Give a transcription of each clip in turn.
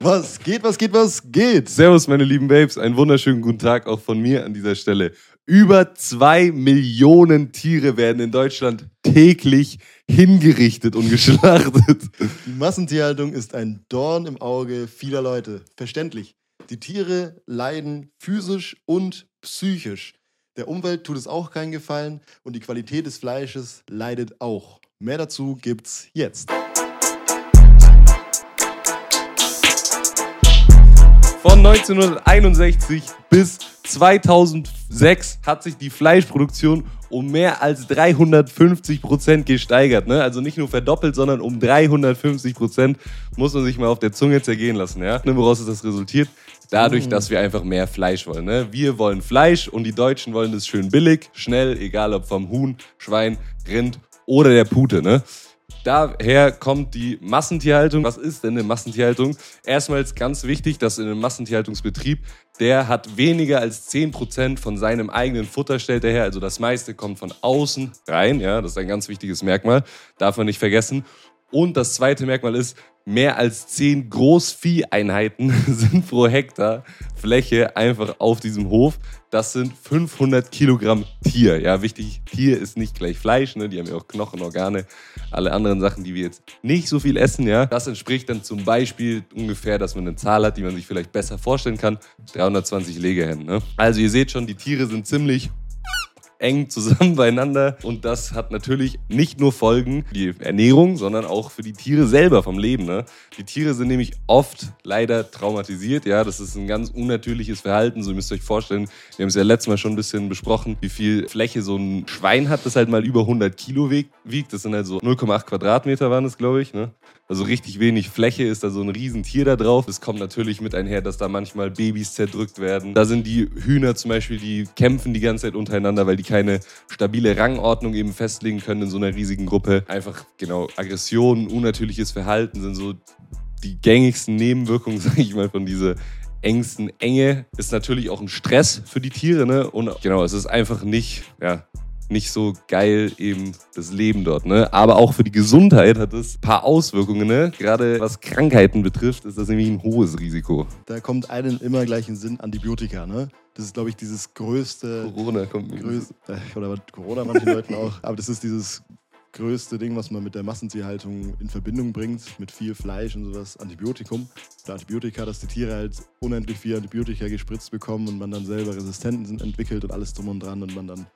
Was geht, was geht, was geht? Servus, meine lieben Babes. Einen wunderschönen guten Tag auch von mir an dieser Stelle. Über zwei Millionen Tiere werden in Deutschland täglich hingerichtet und geschlachtet. Die Massentierhaltung ist ein Dorn im Auge vieler Leute. Verständlich. Die Tiere leiden physisch und psychisch. Der Umwelt tut es auch keinen Gefallen und die Qualität des Fleisches leidet auch. Mehr dazu gibt's jetzt. Von 1961 bis 2006 hat sich die Fleischproduktion um mehr als 350 Prozent gesteigert. Ne? Also nicht nur verdoppelt, sondern um 350 Prozent muss man sich mal auf der Zunge zergehen lassen. Ja? Woraus ist das resultiert? Dadurch, mm. dass wir einfach mehr Fleisch wollen. Ne? Wir wollen Fleisch und die Deutschen wollen das schön billig, schnell, egal ob vom Huhn, Schwein, Rind oder der Pute. Ne? Daher kommt die Massentierhaltung. Was ist denn eine Massentierhaltung? Erstmals ganz wichtig, dass in einem Massentierhaltungsbetrieb, der hat weniger als 10% von seinem eigenen Futter stellt er her. Also das meiste kommt von außen rein. Ja, das ist ein ganz wichtiges Merkmal. Darf man nicht vergessen. Und das zweite Merkmal ist, mehr als 10 Großvieheinheiten sind pro Hektar Fläche einfach auf diesem Hof. Das sind 500 Kilogramm Tier. Ja, wichtig, Tier ist nicht gleich Fleisch, ne? die haben ja auch Knochen, Organe, alle anderen Sachen, die wir jetzt nicht so viel essen. Ja, Das entspricht dann zum Beispiel ungefähr, dass man eine Zahl hat, die man sich vielleicht besser vorstellen kann, 320 Legehennen. Ne? Also ihr seht schon, die Tiere sind ziemlich eng zusammen beieinander. Und das hat natürlich nicht nur Folgen für die Ernährung, sondern auch für die Tiere selber vom Leben. Ne? Die Tiere sind nämlich oft leider traumatisiert. Ja, das ist ein ganz unnatürliches Verhalten. So ihr müsst euch vorstellen, wir haben es ja letztes Mal schon ein bisschen besprochen, wie viel Fläche so ein Schwein hat, das halt mal über 100 Kilo wiegt. Das sind halt so 0,8 Quadratmeter waren das, glaube ich. Ne? Also richtig wenig Fläche ist da so ein Riesentier da drauf. Es kommt natürlich mit einher, dass da manchmal Babys zerdrückt werden. Da sind die Hühner zum Beispiel, die kämpfen die ganze Zeit untereinander, weil die keine stabile Rangordnung eben festlegen können in so einer riesigen Gruppe. Einfach, genau, Aggression, unnatürliches Verhalten sind so die gängigsten Nebenwirkungen, sage ich mal, von dieser engsten Enge. Ist natürlich auch ein Stress für die Tiere, ne? Und genau, es ist einfach nicht, ja, nicht so geil eben das Leben dort. Ne? Aber auch für die Gesundheit hat es ein paar Auswirkungen. Ne? Gerade was Krankheiten betrifft, ist das nämlich ein hohes Risiko. Da kommt einem immer gleich in Sinn Antibiotika. Ne? Das ist, glaube ich, dieses größte. Corona kommt mir. Äh, oder Corona manchen Leuten auch. Aber das ist dieses größte Ding, was man mit der Massentierhaltung in Verbindung bringt, mit viel Fleisch und sowas, Antibiotikum. Oder Antibiotika, dass die Tiere halt unendlich viel Antibiotika gespritzt bekommen und man dann selber Resistenzen entwickelt und alles drum und dran und man dann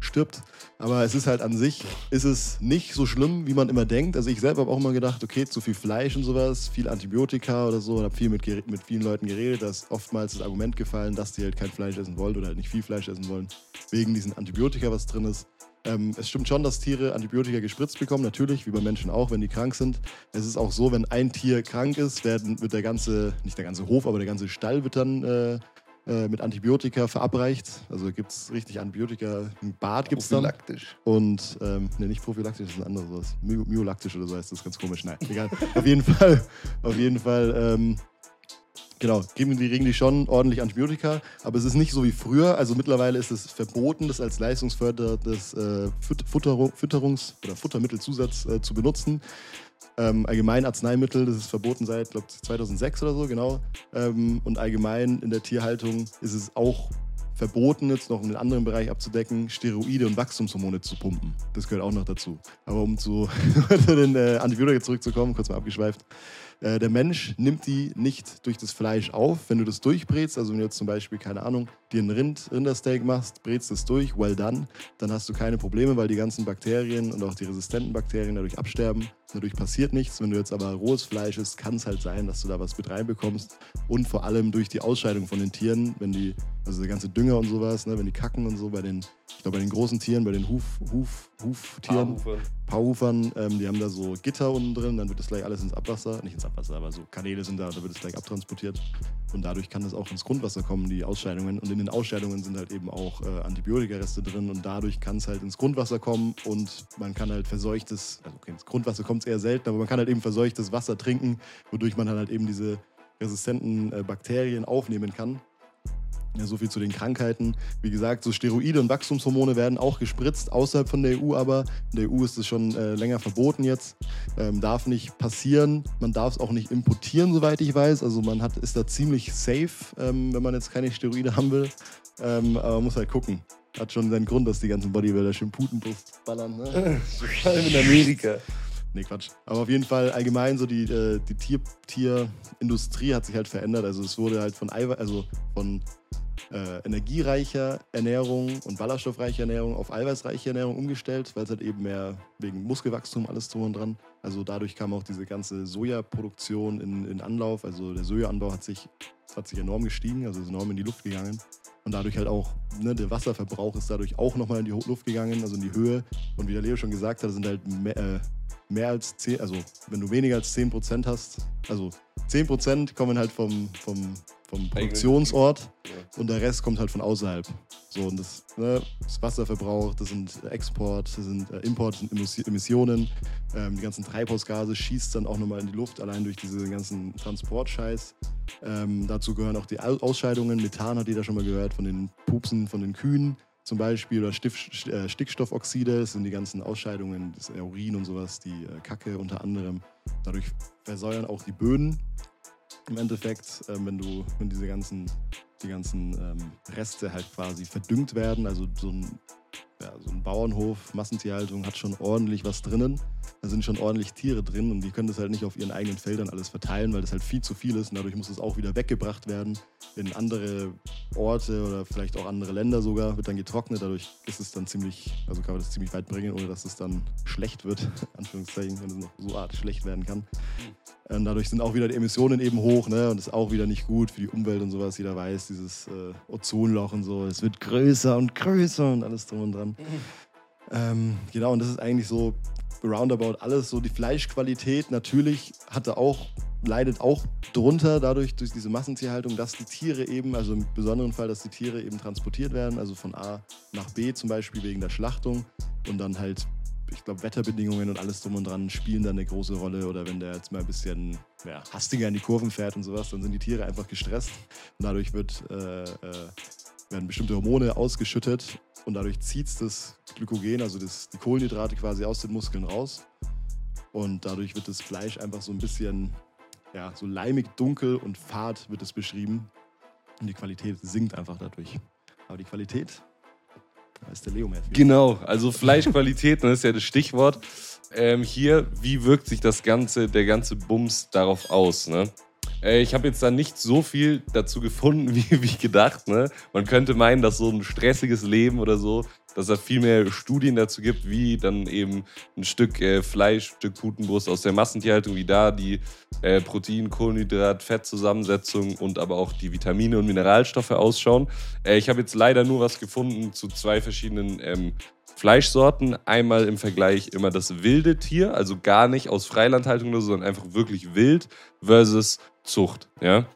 stirbt. Aber es ist halt an sich, ist es nicht so schlimm, wie man immer denkt. Also ich selber habe auch immer gedacht, okay, zu viel Fleisch und sowas, viel Antibiotika oder so. Und habe viel mit, mit vielen Leuten geredet. Da ist oftmals das Argument gefallen, dass die halt kein Fleisch essen wollen oder halt nicht viel Fleisch essen wollen, wegen diesen Antibiotika, was drin ist. Ähm, es stimmt schon, dass Tiere Antibiotika gespritzt bekommen, natürlich, wie bei Menschen auch, wenn die krank sind. Es ist auch so, wenn ein Tier krank ist, werden, wird der ganze, nicht der ganze Hof, aber der ganze Stall wird dann äh, äh, mit Antibiotika verabreicht. Also gibt es richtig Antibiotika. Ein Bad gibt es dann. Prophylaktisch. Und, ähm, ne, nicht prophylaktisch, das ist ein anderes was. My myolaktisch oder so heißt das, ganz komisch. Nein, egal. auf jeden Fall, auf jeden Fall, ähm, Genau, geben die, kriegen die schon ordentlich Antibiotika, aber es ist nicht so wie früher. Also mittlerweile ist es verboten, das als leistungsförderndes äh, Fütterungs- oder Futtermittelzusatz äh, zu benutzen ähm, allgemein Arzneimittel, das ist verboten seit, glaube 2006 oder so, genau. Ähm, und allgemein in der Tierhaltung ist es auch verboten, jetzt noch einen anderen Bereich abzudecken, Steroide und Wachstumshormone zu pumpen. Das gehört auch noch dazu. Aber um zu den äh, Antibiotika zurückzukommen, kurz mal abgeschweift. Äh, der Mensch nimmt die nicht durch das Fleisch auf. Wenn du das durchbrätst, also wenn du jetzt zum Beispiel, keine Ahnung, dir ein Rind, Rindersteak machst, brätst es durch, well done, dann hast du keine Probleme, weil die ganzen Bakterien und auch die resistenten Bakterien dadurch absterben. Dadurch passiert nichts. Wenn du jetzt aber rohes Fleisch isst, kann es halt sein, dass du da was mit reinbekommst. Und vor allem durch die Ausscheidung von den Tieren, wenn die, also der ganze Dünger und sowas, ne, wenn die kacken und so bei den, ich glaube bei den großen Tieren, bei den Huf, Huf, Huftieren, Paarhufern, ähm, die haben da so Gitter unten drin, dann wird das gleich alles ins Abwasser, nicht ins Abwasser, aber so Kanäle sind da, da wird es gleich abtransportiert. Und dadurch kann es auch ins Grundwasser kommen, die Ausscheidungen. Und in den Ausscheidungen sind halt eben auch äh, Antibiotikareste drin und dadurch kann es halt ins Grundwasser kommen und man kann halt verseuchtes, also okay, ins Grundwasser kommt es eher selten, aber man kann halt eben verseuchtes Wasser trinken, wodurch man halt eben diese resistenten äh, Bakterien aufnehmen kann. Ja, so viel zu den Krankheiten. Wie gesagt, so Steroide und Wachstumshormone werden auch gespritzt, außerhalb von der EU aber. In der EU ist es schon äh, länger verboten jetzt. Ähm, darf nicht passieren. Man darf es auch nicht importieren, soweit ich weiß. Also man hat, ist da ziemlich safe, ähm, wenn man jetzt keine Steroide haben will. Ähm, aber man muss halt gucken. Hat schon seinen Grund, dass die ganzen Bodybuilder schön Putenbrust ballern. Ne? In Amerika. Nee, Quatsch. Aber auf jeden Fall allgemein so die, äh, die Tier, Tierindustrie hat sich halt verändert. Also es wurde halt von Eiweiß, also von äh, energiereicher Ernährung und ballaststoffreicher Ernährung auf eiweißreiche Ernährung umgestellt, weil es halt eben mehr wegen Muskelwachstum alles drum und dran. Also dadurch kam auch diese ganze Sojaproduktion in, in Anlauf. Also der Sojaanbau hat sich, hat sich enorm gestiegen, also ist enorm in die Luft gegangen. Und dadurch halt auch, ne, der Wasserverbrauch ist dadurch auch nochmal in die Luft gegangen, also in die Höhe. Und wie der Leo schon gesagt hat, sind halt mehr, äh, mehr als 10, also wenn du weniger als 10% hast, also 10% kommen halt vom, vom, vom Produktionsort und der Rest kommt halt von außerhalb. So, und das, ne, das Wasserverbrauch, das sind Export, das sind äh, Import, sind Emissionen, ähm, die ganzen Treibhausgase schießt dann auch nochmal in die Luft, allein durch diesen ganzen Transportscheiß. Ähm, dazu gehören auch die Ausscheidungen. Methan hat jeder schon mal gehört von den Pupsen von den Kühen zum Beispiel oder Stif äh, Stickstoffoxide, das sind die ganzen Ausscheidungen, das Urin und sowas, die äh, Kacke unter anderem. Dadurch versäuern auch die Böden im Endeffekt, äh, wenn du, wenn diese ganzen, die ganzen ähm, Reste halt quasi verdüngt werden, also so ein ja, so ein Bauernhof, Massentierhaltung hat schon ordentlich was drinnen. Da sind schon ordentlich Tiere drin und die können das halt nicht auf ihren eigenen Feldern alles verteilen, weil das halt viel zu viel ist und dadurch muss es auch wieder weggebracht werden in andere Orte oder vielleicht auch andere Länder sogar, wird dann getrocknet. Dadurch ist es dann ziemlich, also kann man das ziemlich weit bringen, ohne dass es dann schlecht wird, Anführungszeichen, wenn es noch so art schlecht werden kann. Und ähm, dadurch sind auch wieder die Emissionen eben hoch ne? und das ist auch wieder nicht gut für die Umwelt und sowas. Jeder weiß, dieses äh, Ozonloch und so, es wird größer und größer und alles drum und dran. Ähm, genau, und das ist eigentlich so roundabout alles. So die Fleischqualität natürlich hatte auch, leidet auch drunter dadurch, durch diese Massentierhaltung, dass die Tiere eben, also im besonderen Fall, dass die Tiere eben transportiert werden, also von A nach B zum Beispiel wegen der Schlachtung und dann halt ich glaube, Wetterbedingungen und alles drum und dran spielen da eine große Rolle. Oder wenn der jetzt mal ein bisschen ja, hastiger in die Kurven fährt und sowas, dann sind die Tiere einfach gestresst. Und dadurch wird, äh, äh, werden bestimmte Hormone ausgeschüttet und dadurch zieht es das Glykogen, also das, die Kohlenhydrate quasi aus den Muskeln raus. Und dadurch wird das Fleisch einfach so ein bisschen ja, so leimig, dunkel und fad wird es beschrieben. Und die Qualität sinkt einfach dadurch. Aber die Qualität da ist der Leo mehr. Genau, also Fleischqualität, das ist ja das Stichwort. Ähm, hier, wie wirkt sich das ganze, der ganze Bums darauf aus? Ne? Äh, ich habe jetzt da nicht so viel dazu gefunden, wie, wie gedacht. Ne? Man könnte meinen, dass so ein stressiges Leben oder so dass es viel mehr Studien dazu gibt, wie dann eben ein Stück äh, Fleisch, ein Stück Putenbrust aus der Massentierhaltung, wie da die äh, Protein, Kohlenhydrat, Fettzusammensetzung und aber auch die Vitamine und Mineralstoffe ausschauen. Äh, ich habe jetzt leider nur was gefunden zu zwei verschiedenen ähm, Fleischsorten. Einmal im Vergleich immer das wilde Tier, also gar nicht aus Freilandhaltung oder so, sondern einfach wirklich wild versus Zucht. Ja.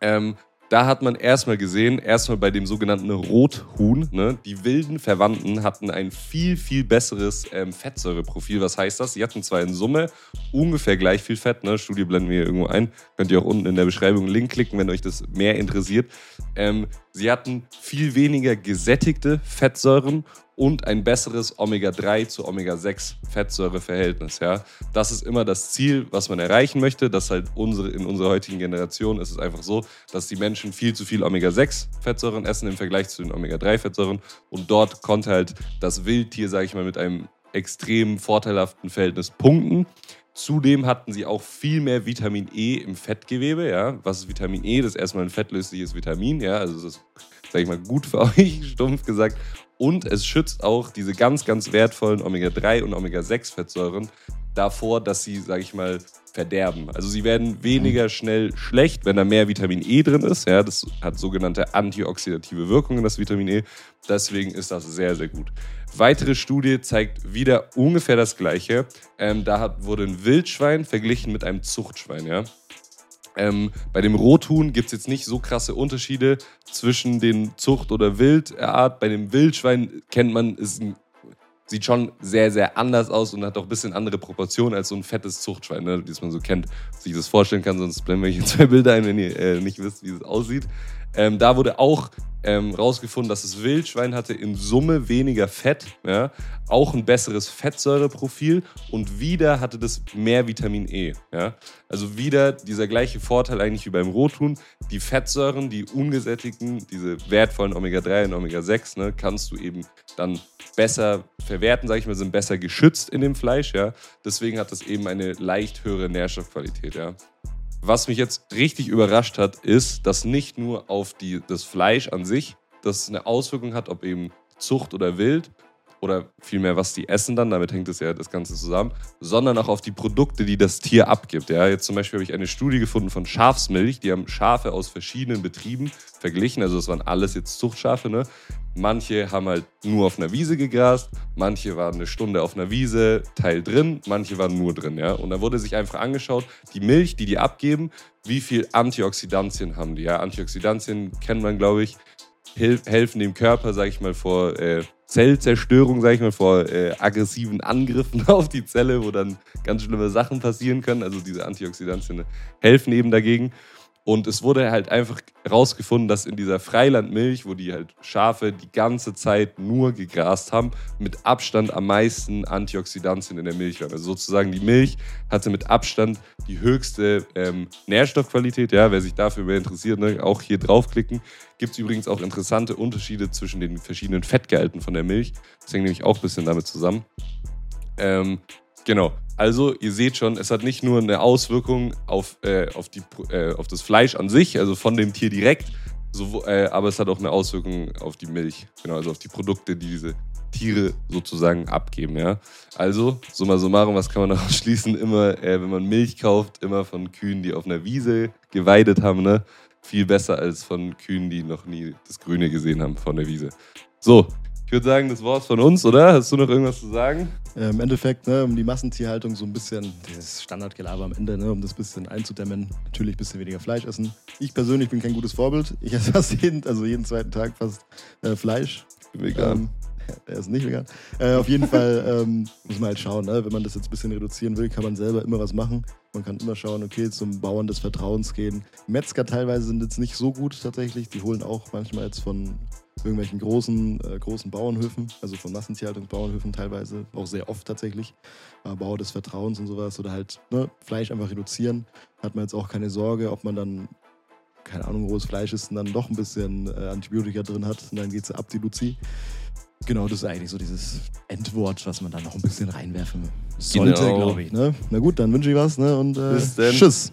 Ähm, da hat man erstmal gesehen, erstmal bei dem sogenannten Rothuhn, ne, die wilden Verwandten hatten ein viel, viel besseres ähm, Fettsäureprofil. Was heißt das? Sie hatten zwar in Summe ungefähr gleich viel Fett, ne, Studie blenden wir hier irgendwo ein, könnt ihr auch unten in der Beschreibung einen Link klicken, wenn euch das mehr interessiert. Ähm, sie hatten viel weniger gesättigte Fettsäuren und ein besseres Omega-3 zu Omega-6-Fettsäureverhältnis. Ja? Das ist immer das Ziel, was man erreichen möchte. Das halt unsere, in unserer heutigen Generation ist es einfach so, dass die Menschen viel zu viel Omega-6-Fettsäuren essen im Vergleich zu den Omega-3-Fettsäuren. Und dort konnte halt das Wildtier, sage ich mal, mit einem extrem vorteilhaften Verhältnis punkten. Zudem hatten sie auch viel mehr Vitamin E im Fettgewebe. Ja? Was ist Vitamin E? Das ist erstmal ein fettlösliches Vitamin. Ja? Also das ist, sage ich mal, gut für euch, stumpf gesagt. Und es schützt auch diese ganz, ganz wertvollen Omega-3 und Omega-6-Fettsäuren davor, dass sie, sage ich mal, verderben. Also sie werden weniger schnell schlecht, wenn da mehr Vitamin E drin ist. Ja, das hat sogenannte antioxidative Wirkungen, das Vitamin E. Deswegen ist das sehr, sehr gut. Weitere Studie zeigt wieder ungefähr das Gleiche. Ähm, da hat, wurde ein Wildschwein verglichen mit einem Zuchtschwein. Ja? Ähm, bei dem Rothuhn gibt es jetzt nicht so krasse Unterschiede zwischen den Zucht- oder Wildart. Bei dem Wildschwein kennt man, ist ein sieht schon sehr, sehr anders aus und hat auch ein bisschen andere Proportionen als so ein fettes Zuchtschwein, ne, das man so kennt, sich das vorstellen kann. Sonst blenden wir hier zwei Bilder ein, wenn ihr äh, nicht wisst, wie es aussieht. Ähm, da wurde auch ähm, rausgefunden, dass das Wildschwein hatte in Summe weniger Fett, ja, auch ein besseres Fettsäureprofil und wieder hatte das mehr Vitamin E. Ja. Also wieder dieser gleiche Vorteil eigentlich wie beim Rothuhn. Die Fettsäuren, die ungesättigten, diese wertvollen Omega-3 und Omega-6, ne, kannst du eben dann besser verwerten, sage ich mal, sind besser geschützt in dem Fleisch. Ja. Deswegen hat das eben eine leicht höhere Nährstoffqualität. Ja. Was mich jetzt richtig überrascht hat, ist, dass nicht nur auf die, das Fleisch an sich das eine Auswirkung hat, ob eben Zucht oder Wild oder vielmehr, was die essen dann, damit hängt es ja das Ganze zusammen, sondern auch auf die Produkte, die das Tier abgibt. Ja, jetzt zum Beispiel habe ich eine Studie gefunden von Schafsmilch, die haben Schafe aus verschiedenen Betrieben verglichen, also das waren alles jetzt Zuchtschafe, ne? Manche haben halt nur auf einer Wiese gegrast, manche waren eine Stunde auf einer Wiese, Teil drin, manche waren nur drin, ja. Und da wurde sich einfach angeschaut, die Milch, die die abgeben, wie viel Antioxidantien haben die, ja. Antioxidantien kennt man, glaube ich, helfen dem Körper, sage ich mal, vor äh, Zellzerstörung, sage ich mal, vor äh, aggressiven Angriffen auf die Zelle, wo dann ganz schlimme Sachen passieren können. Also diese Antioxidantien helfen eben dagegen. Und es wurde halt einfach herausgefunden, dass in dieser Freilandmilch, wo die halt Schafe die ganze Zeit nur gegrast haben, mit Abstand am meisten Antioxidantien in der Milch waren. Also sozusagen die Milch hatte mit Abstand die höchste ähm, Nährstoffqualität. Ja, wer sich dafür mehr interessiert, ne, auch hier draufklicken. Gibt es übrigens auch interessante Unterschiede zwischen den verschiedenen Fettgehalten von der Milch. Das hängt nämlich auch ein bisschen damit zusammen. Ähm, Genau. Also, ihr seht schon, es hat nicht nur eine Auswirkung auf, äh, auf, die, äh, auf das Fleisch an sich, also von dem Tier direkt, so, äh, aber es hat auch eine Auswirkung auf die Milch, genau, also auf die Produkte, die diese Tiere sozusagen abgeben, ja. Also, summa summarum, was kann man daraus schließen? Immer, äh, wenn man Milch kauft, immer von Kühen, die auf einer Wiese geweidet haben, ne? Viel besser als von Kühen, die noch nie das Grüne gesehen haben von der Wiese. So, ich würde sagen, das war's von uns, oder? Hast du noch irgendwas zu sagen? Äh, Im Endeffekt, ne, um die Massentierhaltung so ein bisschen, das Standardgelaber am Ende, ne, um das ein bisschen einzudämmen, natürlich ein bisschen weniger Fleisch essen. Ich persönlich bin kein gutes Vorbild. Ich esse fast jeden, also jeden zweiten Tag fast äh, Fleisch. Vegan. Ähm, er ist nicht vegan. Äh, auf jeden Fall ähm, muss man halt schauen, ne? wenn man das jetzt ein bisschen reduzieren will, kann man selber immer was machen. Man kann immer schauen, okay, zum Bauern des Vertrauens gehen. Metzger teilweise sind jetzt nicht so gut tatsächlich. Die holen auch manchmal jetzt von irgendwelchen großen, äh, großen Bauernhöfen, also von Massentierhaltungsbauernhöfen teilweise, auch sehr oft tatsächlich, äh, Bauer des Vertrauens und sowas oder halt ne, Fleisch einfach reduzieren. Hat man jetzt auch keine Sorge, ob man dann, keine Ahnung, rohes Fleisch ist und dann doch ein bisschen äh, Antibiotika drin hat und dann geht es ab die Luzi. Genau, das ist eigentlich so dieses Endwort, was man da noch ein bisschen reinwerfen sollte, genau. glaube ich. Ne? Na gut, dann wünsche ich was ne? und äh, tschüss.